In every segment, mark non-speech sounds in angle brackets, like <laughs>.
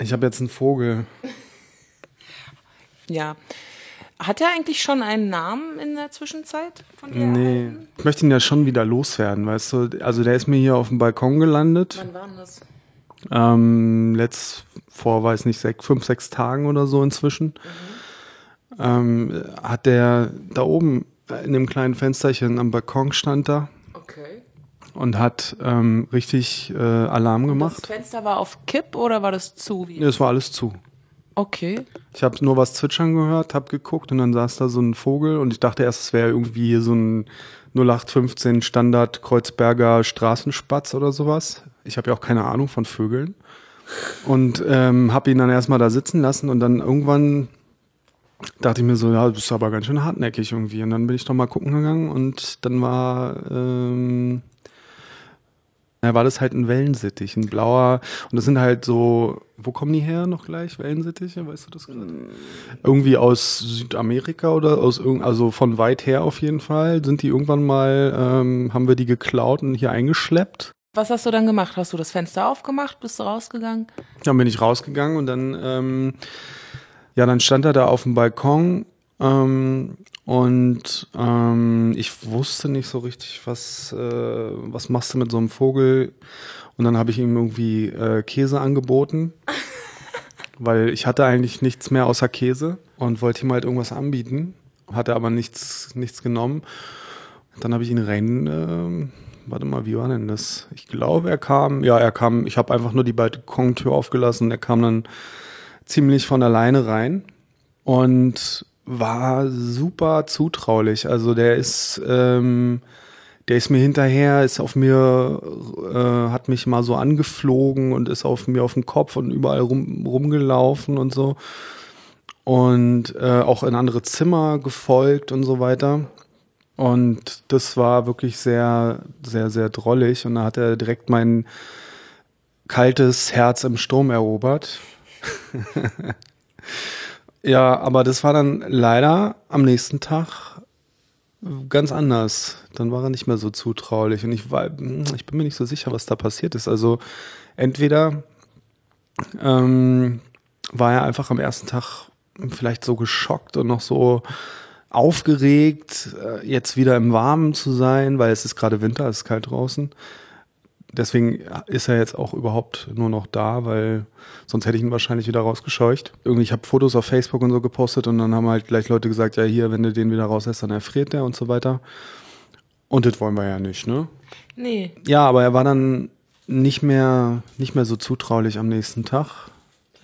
Ich habe jetzt einen Vogel. Ja. Hat er eigentlich schon einen Namen in der Zwischenzeit von dir? Nee, erhalten? ich möchte ihn ja schon wieder loswerden, weißt du? Also der ist mir hier auf dem Balkon gelandet. Wann war denn das? Ähm, letzt vor, weiß nicht, sech, fünf, sechs Tagen oder so inzwischen. Ähm, hat der da oben in dem kleinen Fensterchen am Balkon stand da Okay. Und hat ähm, richtig äh, Alarm Das gemacht. Fenster war auf Kipp oder war das zu? Wie? Nee, es war alles zu. Okay. Ich habe nur was zwitschern gehört, hab geguckt und dann saß da so ein Vogel und ich dachte erst, es wäre irgendwie hier so ein 0815 Standard Kreuzberger Straßenspatz oder sowas. Ich habe ja auch keine Ahnung von Vögeln. Und ähm, habe ihn dann erstmal da sitzen lassen und dann irgendwann dachte ich mir so, ja, du bist aber ganz schön hartnäckig irgendwie. Und dann bin ich doch mal gucken gegangen und dann war, ähm, ja, war das halt ein Wellensittich, ein blauer. Und das sind halt so, wo kommen die her noch gleich, Wellensittiche, weißt du das gerade? Irgendwie aus Südamerika oder aus irgend, also von weit her auf jeden Fall, sind die irgendwann mal, ähm, haben wir die geklaut und hier eingeschleppt. Was hast du dann gemacht? Hast du das Fenster aufgemacht? Bist du rausgegangen? Dann bin ich rausgegangen und dann, ähm, ja, dann stand er da auf dem Balkon ähm, und ähm, ich wusste nicht so richtig, was, äh, was machst du mit so einem Vogel? Und dann habe ich ihm irgendwie äh, Käse angeboten, <laughs> weil ich hatte eigentlich nichts mehr außer Käse und wollte ihm halt irgendwas anbieten, hatte aber nichts, nichts genommen. Dann habe ich ihn rein, ähm, warte mal, wie war denn das? Ich glaube, er kam, ja, er kam, ich habe einfach nur die Balkontür aufgelassen, er kam dann ziemlich von alleine rein und war super zutraulich. Also der ist, ähm, der ist mir hinterher, ist auf mir, äh, hat mich mal so angeflogen und ist auf mir auf dem Kopf und überall rum, rumgelaufen und so. Und äh, auch in andere Zimmer gefolgt und so weiter. Und das war wirklich sehr, sehr, sehr drollig. Und da hat er direkt mein kaltes Herz im Sturm erobert. <laughs> ja, aber das war dann leider am nächsten Tag ganz anders. Dann war er nicht mehr so zutraulich. Und ich war, ich bin mir nicht so sicher, was da passiert ist. Also entweder ähm, war er einfach am ersten Tag vielleicht so geschockt und noch so aufgeregt, äh, jetzt wieder im Warmen zu sein, weil es ist gerade Winter, es ist kalt draußen. Deswegen ist er jetzt auch überhaupt nur noch da, weil sonst hätte ich ihn wahrscheinlich wieder rausgescheucht. Irgendwie, ich habe Fotos auf Facebook und so gepostet und dann haben halt gleich Leute gesagt, ja hier, wenn du den wieder rauslässt, dann erfriert der und so weiter. Und das wollen wir ja nicht, ne? Nee. Ja, aber er war dann nicht mehr, nicht mehr so zutraulich am nächsten Tag.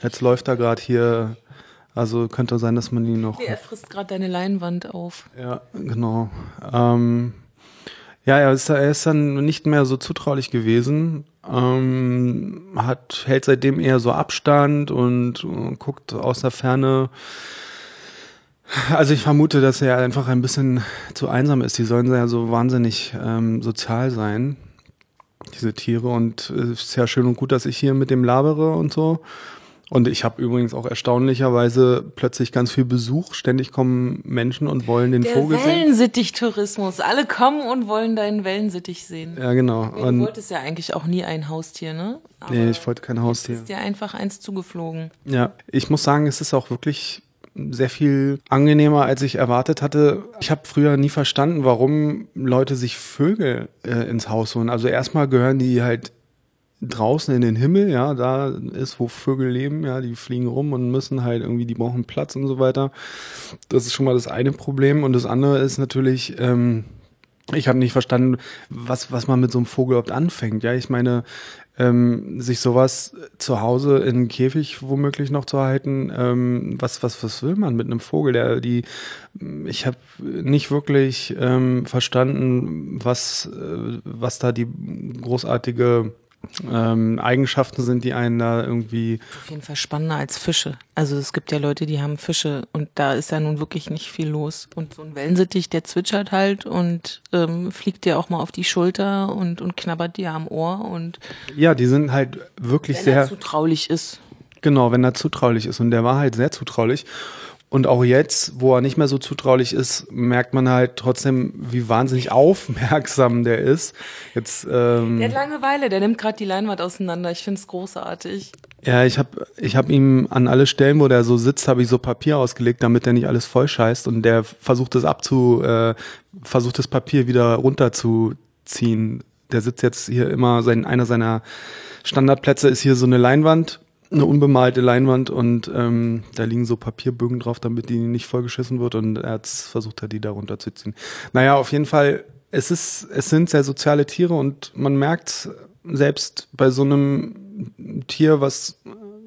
Jetzt läuft er gerade hier, also könnte sein, dass man ihn noch. Nee, er frisst gerade deine Leinwand auf. Ja, genau. Ähm, ja, er ist, er ist dann nicht mehr so zutraulich gewesen. Ähm, hat, hält seitdem eher so Abstand und, äh, guckt aus der Ferne. Also ich vermute, dass er einfach ein bisschen zu einsam ist. Die sollen ja so wahnsinnig ähm, sozial sein, diese Tiere. Und es ist ja schön und gut, dass ich hier mit dem labere und so. Und ich habe übrigens auch erstaunlicherweise plötzlich ganz viel Besuch. Ständig kommen Menschen und wollen den Der Vogel sehen. Wellensittich-Tourismus. Alle kommen und wollen deinen Wellensittich sehen. Ja, genau. Du Und, wolltest ja eigentlich auch nie ein Haustier, ne? Aber nee, ich wollte kein Haustier. ist dir einfach eins zugeflogen. Ja, ich muss sagen, es ist auch wirklich sehr viel angenehmer, als ich erwartet hatte. Ich habe früher nie verstanden, warum Leute sich Vögel äh, ins Haus holen. Also erstmal gehören die halt draußen in den Himmel, ja, da ist, wo Vögel leben, ja, die fliegen rum und müssen halt irgendwie, die brauchen Platz und so weiter. Das ist schon mal das eine Problem. Und das andere ist natürlich, ähm, ich habe nicht verstanden, was, was man mit so einem Vogel überhaupt anfängt. Ja, ich meine, ähm, sich sowas zu Hause in einem Käfig womöglich noch zu halten, ähm, was, was, was will man mit einem Vogel? Der, die, ich habe nicht wirklich ähm, verstanden, was, äh, was da die großartige ähm, Eigenschaften sind, die einen da irgendwie. Auf jeden Fall spannender als Fische. Also es gibt ja Leute, die haben Fische und da ist ja nun wirklich nicht viel los. Und so ein Wellensittich, der zwitschert halt und ähm, fliegt dir auch mal auf die Schulter und, und knabbert dir am Ohr und Ja, die sind halt wirklich wenn sehr. er zutraulich ist. Genau, wenn er zutraulich ist. Und der war halt sehr zutraulich. Und auch jetzt, wo er nicht mehr so zutraulich ist, merkt man halt trotzdem, wie wahnsinnig aufmerksam der ist. Jetzt, ähm, der hat Langeweile, der nimmt gerade die Leinwand auseinander. Ich finde es großartig. Ja, ich habe ich hab ihm an alle Stellen, wo der so sitzt, habe ich so Papier ausgelegt, damit der nicht alles voll scheißt und der versucht es abzu, äh, versucht das Papier wieder runterzuziehen. Der sitzt jetzt hier immer, sein, einer seiner Standardplätze ist hier so eine Leinwand eine unbemalte Leinwand und ähm, da liegen so Papierbögen drauf, damit die nicht vollgeschissen wird und er hat versucht die da runterzuziehen. Naja, auf jeden Fall, es ist, es sind sehr soziale Tiere und man merkt selbst bei so einem Tier, was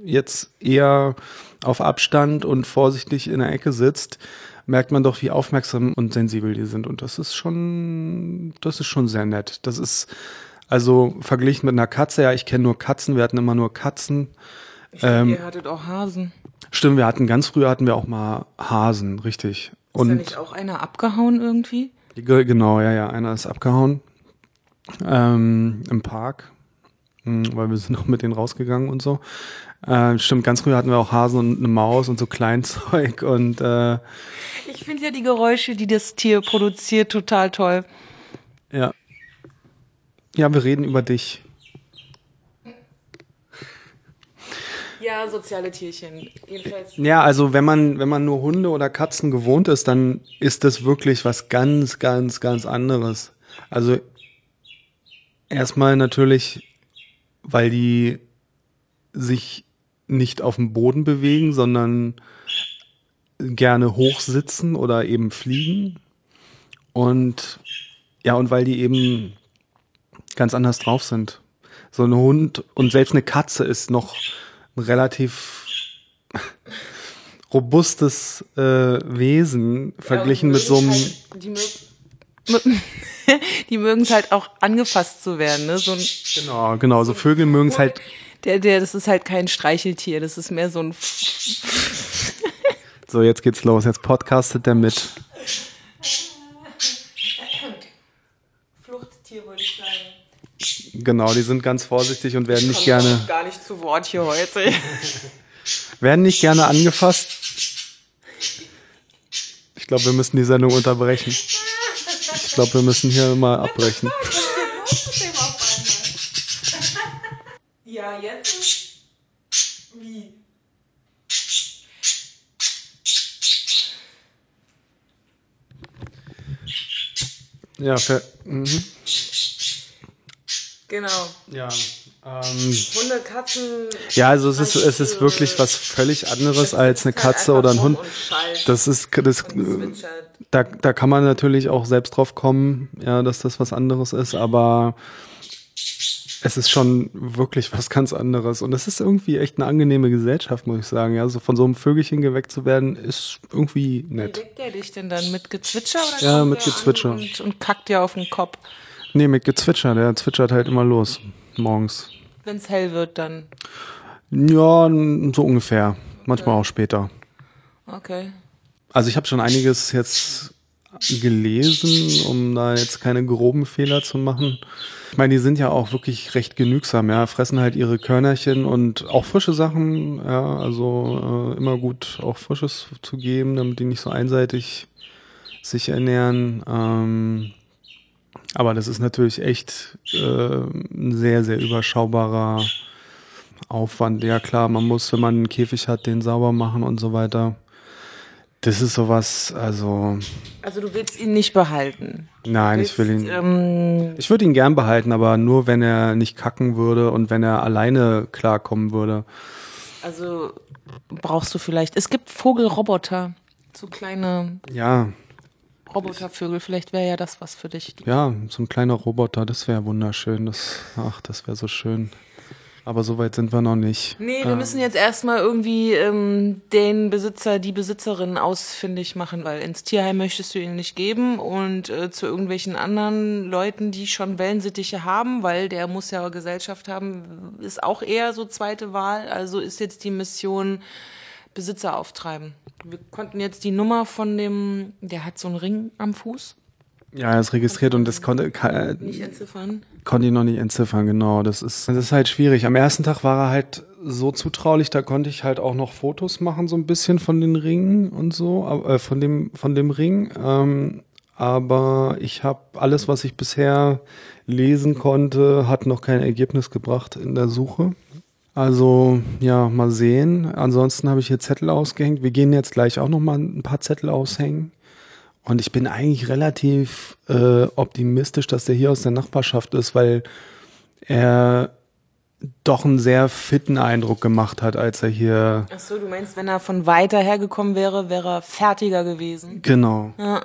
jetzt eher auf Abstand und vorsichtig in der Ecke sitzt, merkt man doch, wie aufmerksam und sensibel die sind. Und das ist schon, das ist schon sehr nett. Das ist, also verglichen mit einer Katze, ja, ich kenne nur Katzen, wir hatten immer nur Katzen. Ich ähm, ihr hattet auch Hasen. Stimmt, wir hatten ganz früher hatten wir auch mal Hasen, richtig. Ist Und da nicht auch einer abgehauen irgendwie? Genau, ja, ja, einer ist abgehauen ähm, im Park, hm, weil wir <laughs> sind auch mit denen rausgegangen und so. Äh, stimmt, ganz früher hatten wir auch Hasen und eine Maus und so <laughs> Kleinzeug und äh, ich finde ja die Geräusche, die das Tier produziert, total toll. Ja. Ja, wir reden über dich. Ja, soziale Tierchen. Jedenfalls. Ja, also wenn man, wenn man nur Hunde oder Katzen gewohnt ist, dann ist das wirklich was ganz, ganz, ganz anderes. Also erstmal natürlich, weil die sich nicht auf dem Boden bewegen, sondern gerne hochsitzen oder eben fliegen. Und ja, und weil die eben ganz anders drauf sind. So ein Hund und selbst eine Katze ist noch ein relativ <laughs> robustes äh, Wesen verglichen ja, mit so einem. Halt, die, mögen, <laughs> die mögen es halt auch angefasst zu werden, ne? So ein, genau, genau. So Vögel mögen es halt. Der, der, das ist halt kein Streicheltier, das ist mehr so ein. so, jetzt geht's los. Jetzt podcastet der mit. Fluchttier wollte ich sagen. Genau, die sind ganz vorsichtig und werden nicht gerne. Gar nicht zu Wort hier heute. <laughs> werden nicht gerne angefasst. Ich glaube, wir müssen die Sendung unterbrechen. Ich glaube, wir müssen hier mal abbrechen. Ja, jetzt? Wie? Ja, für, mhm. Genau. Ja. Ähm, Hunde, Katzen. Ja, also es ist, es ist wirklich was völlig anderes als eine Katze oder ein Hund. Das ist, das, da, da kann man natürlich auch selbst drauf kommen, ja, dass das was anderes ist, aber es ist schon wirklich was ganz anderes. Und es ist irgendwie echt eine angenehme Gesellschaft, muss ich sagen. Ja, so von so einem Vögelchen geweckt zu werden, ist irgendwie nett. Wie weckt der dich denn dann? Mit Gezwitscher oder Ja, mit Gezwitscher. Und, und kackt dir auf den Kopf? Nee, mit Gezwitscher. Der zwitschert halt immer los morgens. Wenn es hell wird, dann? Ja, so ungefähr. Manchmal okay. auch später. Okay. Also ich habe schon einiges jetzt gelesen, um da jetzt keine groben Fehler zu machen. Ich meine, die sind ja auch wirklich recht genügsam, ja, fressen halt ihre Körnerchen und auch frische Sachen, ja, also äh, immer gut auch Frisches zu geben, damit die nicht so einseitig sich ernähren. Ähm, aber das ist natürlich echt äh, ein sehr, sehr überschaubarer Aufwand. Ja klar, man muss, wenn man einen Käfig hat, den sauber machen und so weiter. Das ist sowas, also. Also du willst ihn nicht behalten. Nein, willst, ich will ihn. Ähm, ich würde ihn gern behalten, aber nur wenn er nicht kacken würde und wenn er alleine klarkommen würde. Also brauchst du vielleicht. Es gibt Vogelroboter, so kleine. Ja. Robotervögel, vielleicht wäre ja das was für dich. Ja, so ein kleiner Roboter, das wäre wunderschön. Das, ach, das wäre so schön. Aber so weit sind wir noch nicht. Nee, wir ähm. müssen jetzt erstmal irgendwie ähm, den Besitzer, die Besitzerin ausfindig machen, weil ins Tierheim möchtest du ihn nicht geben und äh, zu irgendwelchen anderen Leuten, die schon Wellensittiche haben, weil der muss ja Gesellschaft haben, ist auch eher so zweite Wahl. Also ist jetzt die Mission Besitzer auftreiben. Wir konnten jetzt die Nummer von dem, der hat so einen Ring am Fuß. Ja, er ist registriert und das konnte, kann, Nicht entziffern. konnte ich noch nicht entziffern, genau. Das ist, das ist halt schwierig. Am ersten Tag war er halt so zutraulich, da konnte ich halt auch noch Fotos machen, so ein bisschen von den Ringen und so, äh, von dem, von dem Ring. Ähm, aber ich habe alles, was ich bisher lesen konnte, hat noch kein Ergebnis gebracht in der Suche. Also ja, mal sehen. Ansonsten habe ich hier Zettel ausgehängt. Wir gehen jetzt gleich auch noch mal ein paar Zettel aushängen. Und ich bin eigentlich relativ äh, optimistisch, dass der hier aus der Nachbarschaft ist, weil er doch einen sehr fitten Eindruck gemacht hat, als er hier. Ach so, du meinst, wenn er von weiter her gekommen wäre, wäre er fertiger gewesen. Genau. Ja.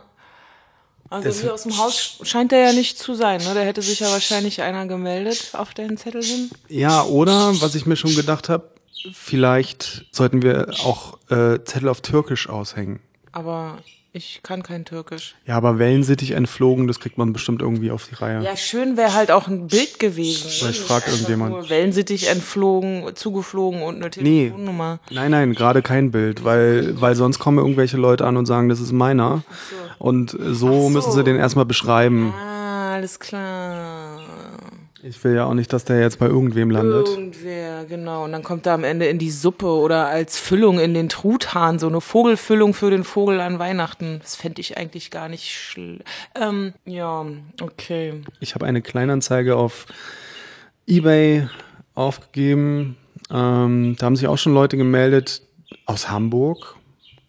Also Das- hier aus dem Haus scheint er ja nicht zu sein, ne? Da hätte sich ja wahrscheinlich einer gemeldet auf den Zettel hin. Ja, oder was ich mir schon gedacht habe, vielleicht sollten wir auch äh, Zettel auf Türkisch aushängen. Aber ich kann kein Türkisch. Ja, aber Wellensittich entflogen, das kriegt man bestimmt irgendwie auf die Reihe. Ja, schön wäre halt auch ein Bild gewesen. Vielleicht fragt irgendjemand. Nur Wellensittich entflogen, zugeflogen und eine Nee. Telefonnummer. Nein, nein, gerade kein Bild, weil, weil sonst kommen irgendwelche Leute an und sagen, das ist meiner. Und so, so. müssen sie den erstmal beschreiben. Ah, alles klar. Ich will ja auch nicht, dass der jetzt bei irgendwem landet. Irgendwer, genau. Und dann kommt er am Ende in die Suppe oder als Füllung in den Truthahn, so eine Vogelfüllung für den Vogel an Weihnachten. Das fände ich eigentlich gar nicht schl... Ähm, ja, okay. Ich habe eine Kleinanzeige auf eBay aufgegeben. Ähm, da haben sich auch schon Leute gemeldet aus Hamburg.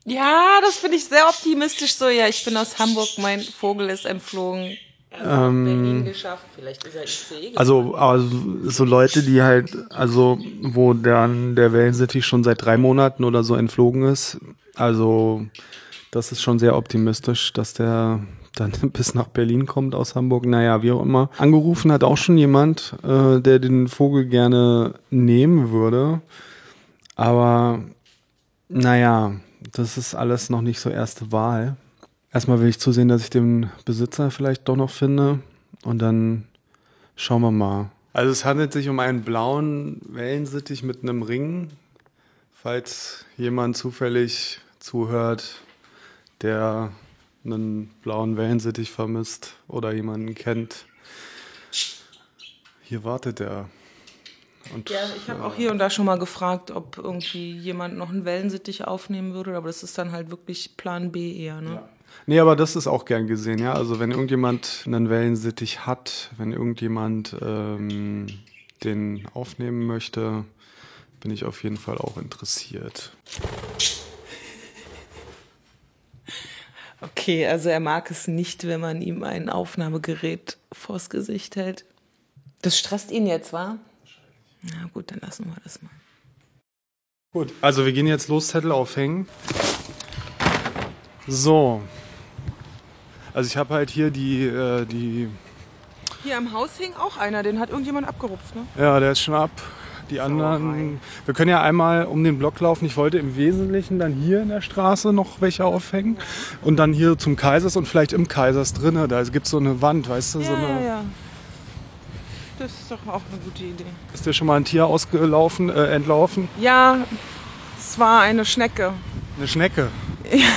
Ja, das finde ich sehr optimistisch so. Ja, ich bin aus Hamburg, mein Vogel ist entflogen. Ähm, Berlin geschafft. Vielleicht ist er ICE Also, also so Leute, die halt, also wo dann der Wellensittich schon seit drei Monaten oder so entflogen ist. Also das ist schon sehr optimistisch, dass der dann <laughs> bis nach Berlin kommt aus Hamburg. Naja, wie auch immer. Angerufen hat auch schon jemand, äh, der den Vogel gerne nehmen würde. Aber naja, das ist alles noch nicht so erste Wahl. Erstmal will ich zusehen, dass ich den Besitzer vielleicht doch noch finde. Und dann schauen wir mal. Also es handelt sich um einen blauen Wellensittich mit einem Ring. Falls jemand zufällig zuhört, der einen blauen Wellensittich vermisst oder jemanden kennt. Hier wartet er. Und Ja, ich habe auch hier und da schon mal gefragt, ob irgendwie jemand noch einen Wellensittich aufnehmen würde, aber das ist dann halt wirklich Plan B eher, ne? Nee, aber das ist auch gern gesehen, ja. Also wenn irgendjemand einen Wellensittich hat, wenn irgendjemand ähm, den aufnehmen möchte, bin ich auf jeden Fall auch interessiert. Okay, also er mag es nicht, wenn man ihm ein Aufnahmegerät vors Gesicht hält. Das stresst ihn jetzt, wa? Na gut, dann lassen wir das mal. Gut, also wir gehen jetzt los, Zettel aufhängen. So. Also ich habe halt hier die, äh, die, Hier am Haus hing auch einer, den hat irgendjemand abgerupft, ne? ja, der ist schon ab. Die anderen, wir können ja einmal um den Block laufen. Ich wollte im Wesentlichen dann hier in der Straße noch welche aufhängen und dann hier zum Kaisers und vielleicht im Kaisers drinne. Da gibt es so eine Wand, weißt du, so Ja, eine. ja, ja. Das ist doch auch eine gute Idee. Ist dir schon mal ein Tier ausgelaufen, äh, entlaufen? Ja, es war eine Schnecke. Eine Schnecke. Ja.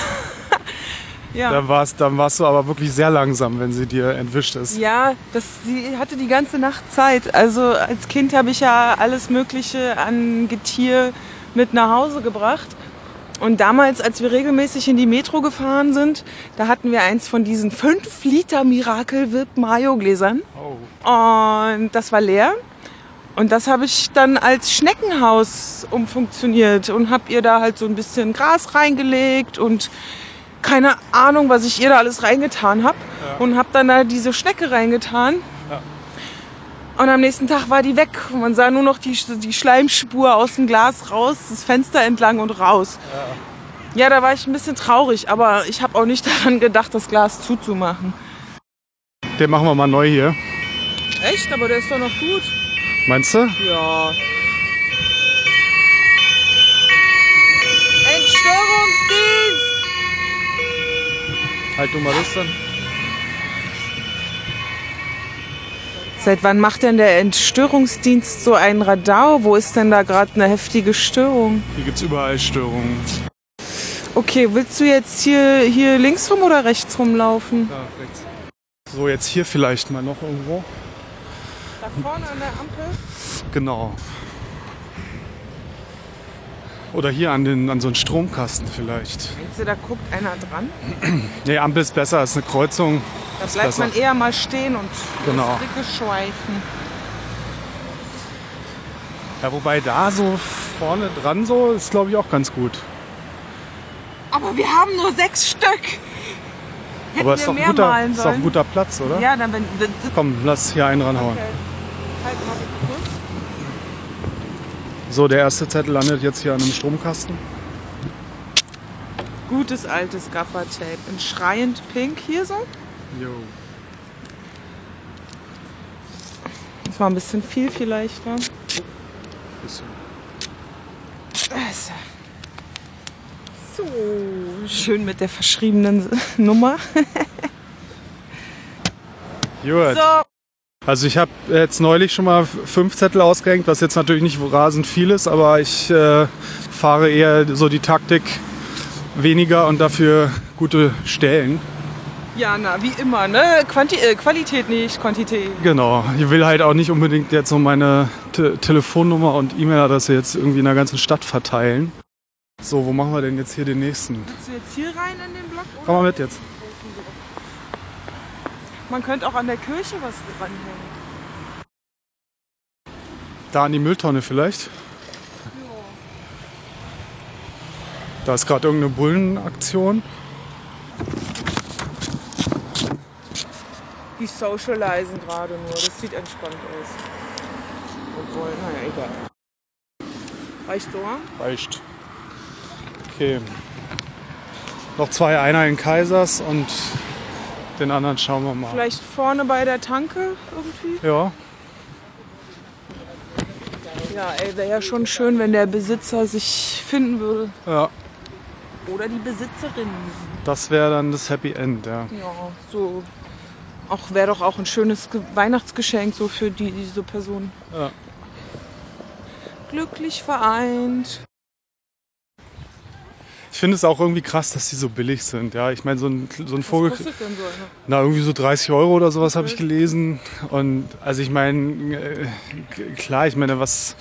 Dann warst, dann warst du aber wirklich sehr langsam, wenn sie dir entwischt ist. Ja, das, sie hatte die ganze Nacht Zeit. Also als Kind habe ich ja alles Mögliche an Getier mit nach Hause gebracht. Und damals, als wir regelmäßig in die Metro gefahren sind, da hatten wir eins von diesen 5 Liter Miracle Whip Mayo Gläsern. Oh. Und das war leer. Und das habe ich dann als Schneckenhaus umfunktioniert und habe ihr da halt so ein bisschen Gras reingelegt und keine Ahnung, was ich ihr da alles reingetan habe. Und habe dann da diese Schnecke reingetan. Und am nächsten Tag war die weg. Und man sah nur noch die, die Schleimspur aus dem Glas raus, das Fenster entlang und raus. Ja, da war ich ein bisschen traurig, aber ich habe auch nicht <laughs> daran gedacht, das Glas zuzumachen. Den machen wir mal neu hier. Echt? Aber der ist doch noch gut. Meinst du? Ja. Halt du mal das dann. Seit wann macht denn der Entstörungsdienst so einen Radar? Wo ist denn da gerade eine heftige Störung? Hier gibt's überall Störungen. Okay, willst du jetzt hier, hier links rum oder rechts rumlaufen? Da, rechts. So, jetzt hier vielleicht mal noch irgendwo. Da vorne an der Ampel? Genau. Oder hier an, den, an so einen Stromkasten vielleicht. Meinst du, da guckt einer dran? <clears throat> Nee, Ampel ist besser, ist eine Kreuzung. Da bleibt besser. man eher mal stehen und Genau. lässt Blicke schweifen. Ja, wobei da so vorne dran so ist, glaube ich, auch ganz gut. Aber wir haben nur sechs Stück. Hätten Aber ist doch, guter, ist doch ein guter Platz, oder? Ja, dann wenn. Komm, lass hier einen ranhauen. okay. Halt. So, der erste Zettel landet jetzt hier an einem Stromkasten. Gutes altes Gaffertape. In schreiend pink hier so. Jo. Das war ein bisschen viel vielleicht, ne? Bisschen. Also. So, schön mit der verschriebenen <laughs> Nummer. Gut. So, Also ich habe jetzt neulich schon mal fünf Zettel ausgehängt, was jetzt natürlich nicht rasend viel ist, aber ich äh, fahre eher so die Taktik weniger und dafür gute Stellen. ja, na, wie immer, ne? Quanti äh, Qualität nicht, Quantität. Genau. Ich will halt auch nicht unbedingt jetzt so meine Te Telefonnummer und E-Mail-Adresse jetzt irgendwie in der ganzen Stadt verteilen. So, wo machen wir denn jetzt hier den nächsten? Willst du jetzt hier rein in den Block? Komm mal mit jetzt. Man könnte auch an der Kirche was dranhängen. Da an die Mülltonne vielleicht. Da ist gerade irgendeine Bullenaktion. Die socialisen gerade nur. Das sieht entspannt aus. Obwohl, naja, egal. Reicht so? Reicht. Okay. Noch zwei, einer in Kaisers und den anderen schauen wir mal. Vielleicht vorne bei der Tanke irgendwie? Ja, Ja, ey, wäre ja schon schön, wenn der Besitzer sich finden würde. ja. Oder die Besitzerin. Das wäre dann das Happy End, ja. Ja, so. Auch wäre doch auch ein schönes Ge Weihnachtsgeschenk so für die, diese Person. Ja. Glücklich vereint. Ich finde es auch irgendwie krass, dass die so billig sind. Ja, ich meine, so ein, so ein Was Vogel, kostet denn so eine? na irgendwie so 30 Euro oder sowas habe ich gelesen. Und also ich meine, äh, klar, ich meine, was,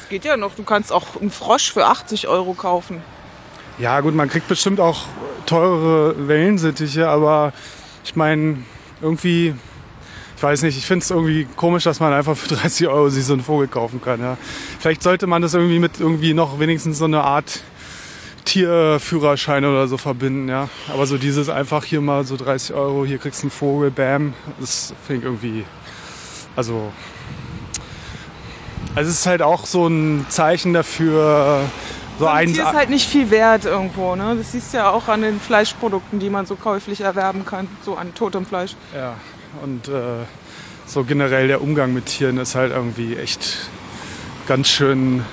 Das geht ja noch. Du kannst auch einen Frosch für 80 Euro kaufen. ja gut, man kriegt bestimmt auch teurere Wellensittiche, aber ich meine, irgendwie, ich weiß nicht, ich finde es irgendwie komisch, dass man einfach für 30 Euro sich so einen Vogel kaufen kann. Ja. Vielleicht sollte man das irgendwie mit irgendwie noch wenigstens so eine Art Tierführerschein oder so verbinden, ja. Aber so dieses einfach hier mal so 30 Euro, hier kriegst du einen Vogel, bam, das finde ich irgendwie, also, also es ist halt auch so ein Zeichen dafür, so ein ein, Tier ist halt nicht viel wert irgendwo. Ne? Das siehst du ja auch an den Fleischprodukten, die man so käuflich erwerben kann. So an totem Fleisch. Ja, und äh, so generell der Umgang mit Tieren ist halt irgendwie echt ganz schön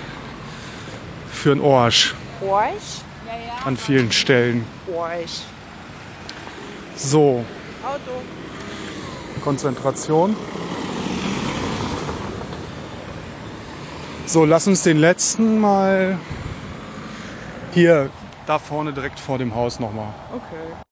für den Arsch Orch? An vielen Stellen. So, Auto. Konzentration. So, lass uns den letzten mal hier, da vorne direkt vor dem Haus nochmal. Okay.